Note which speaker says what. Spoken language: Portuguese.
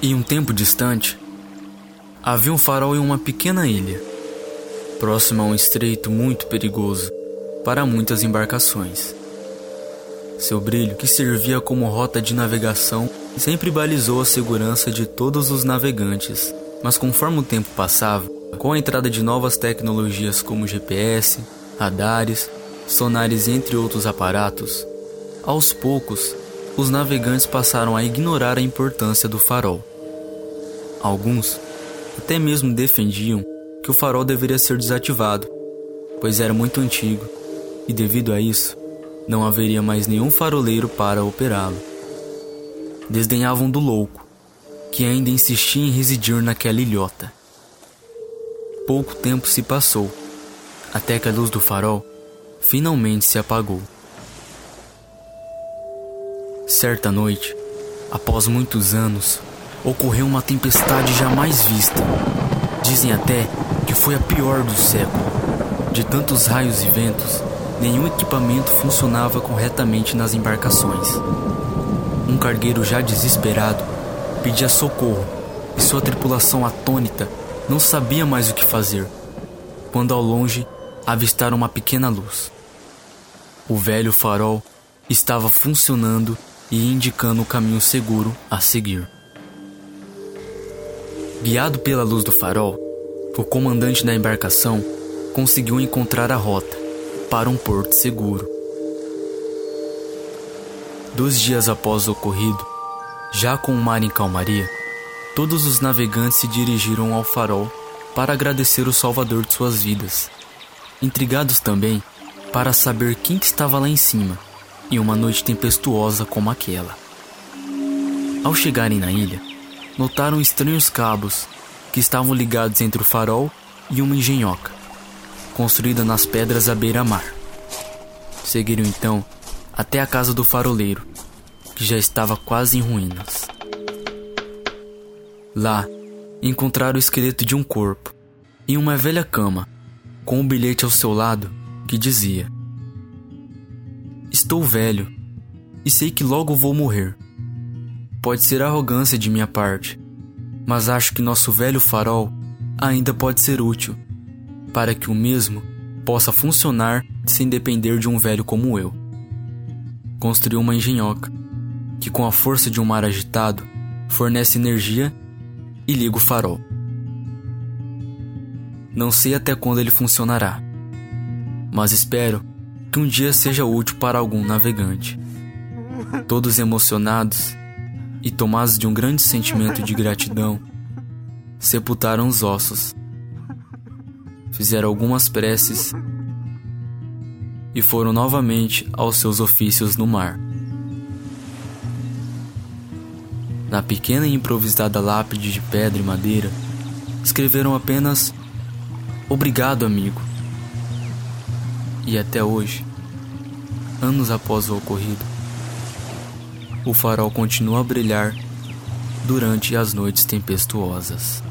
Speaker 1: Em um tempo distante, havia um farol em uma pequena ilha, próxima a um estreito muito perigoso para muitas embarcações. Seu brilho, que servia como rota de navegação, sempre balizou a segurança de todos os navegantes. Mas conforme o tempo passava, com a entrada de novas tecnologias como GPS, radares, sonares entre outros aparatos, aos poucos os navegantes passaram a ignorar a importância do farol. Alguns até mesmo defendiam que o farol deveria ser desativado, pois era muito antigo e, devido a isso, não haveria mais nenhum faroleiro para operá-lo. Desdenhavam do louco, que ainda insistia em residir naquela ilhota. Pouco tempo se passou, até que a luz do farol finalmente se apagou. Certa noite, após muitos anos, ocorreu uma tempestade jamais vista. Dizem até que foi a pior do século. De tantos raios e ventos, nenhum equipamento funcionava corretamente nas embarcações. Um cargueiro já desesperado pedia socorro e sua tripulação atônita não sabia mais o que fazer, quando ao longe avistaram uma pequena luz. O velho farol estava funcionando e indicando o caminho seguro a seguir. Guiado pela luz do farol, o comandante da embarcação conseguiu encontrar a rota para um porto seguro. Dois dias após o ocorrido, já com o mar em calmaria, todos os navegantes se dirigiram ao farol para agradecer o salvador de suas vidas. Intrigados também para saber quem estava lá em cima em uma noite tempestuosa como aquela. Ao chegarem na ilha, notaram estranhos cabos que estavam ligados entre o farol e uma engenhoca, construída nas pedras à beira-mar. Seguiram então até a casa do faroleiro, que já estava quase em ruínas. Lá, encontraram o esqueleto de um corpo em uma velha cama, com um bilhete ao seu lado que dizia: Estou velho e sei que logo vou morrer. Pode ser arrogância de minha parte, mas acho que nosso velho farol ainda pode ser útil para que o mesmo possa funcionar sem depender de um velho como eu. Construiu uma engenhoca que, com a força de um mar agitado, fornece energia e liga o farol. Não sei até quando ele funcionará, mas espero que um dia seja útil para algum navegante. Todos emocionados, e, tomados de um grande sentimento de gratidão, sepultaram os ossos, fizeram algumas preces e foram novamente aos seus ofícios no mar. Na pequena e improvisada lápide de pedra e madeira, escreveram apenas Obrigado, amigo. E até hoje, anos após o ocorrido, o farol continua a brilhar durante as noites tempestuosas.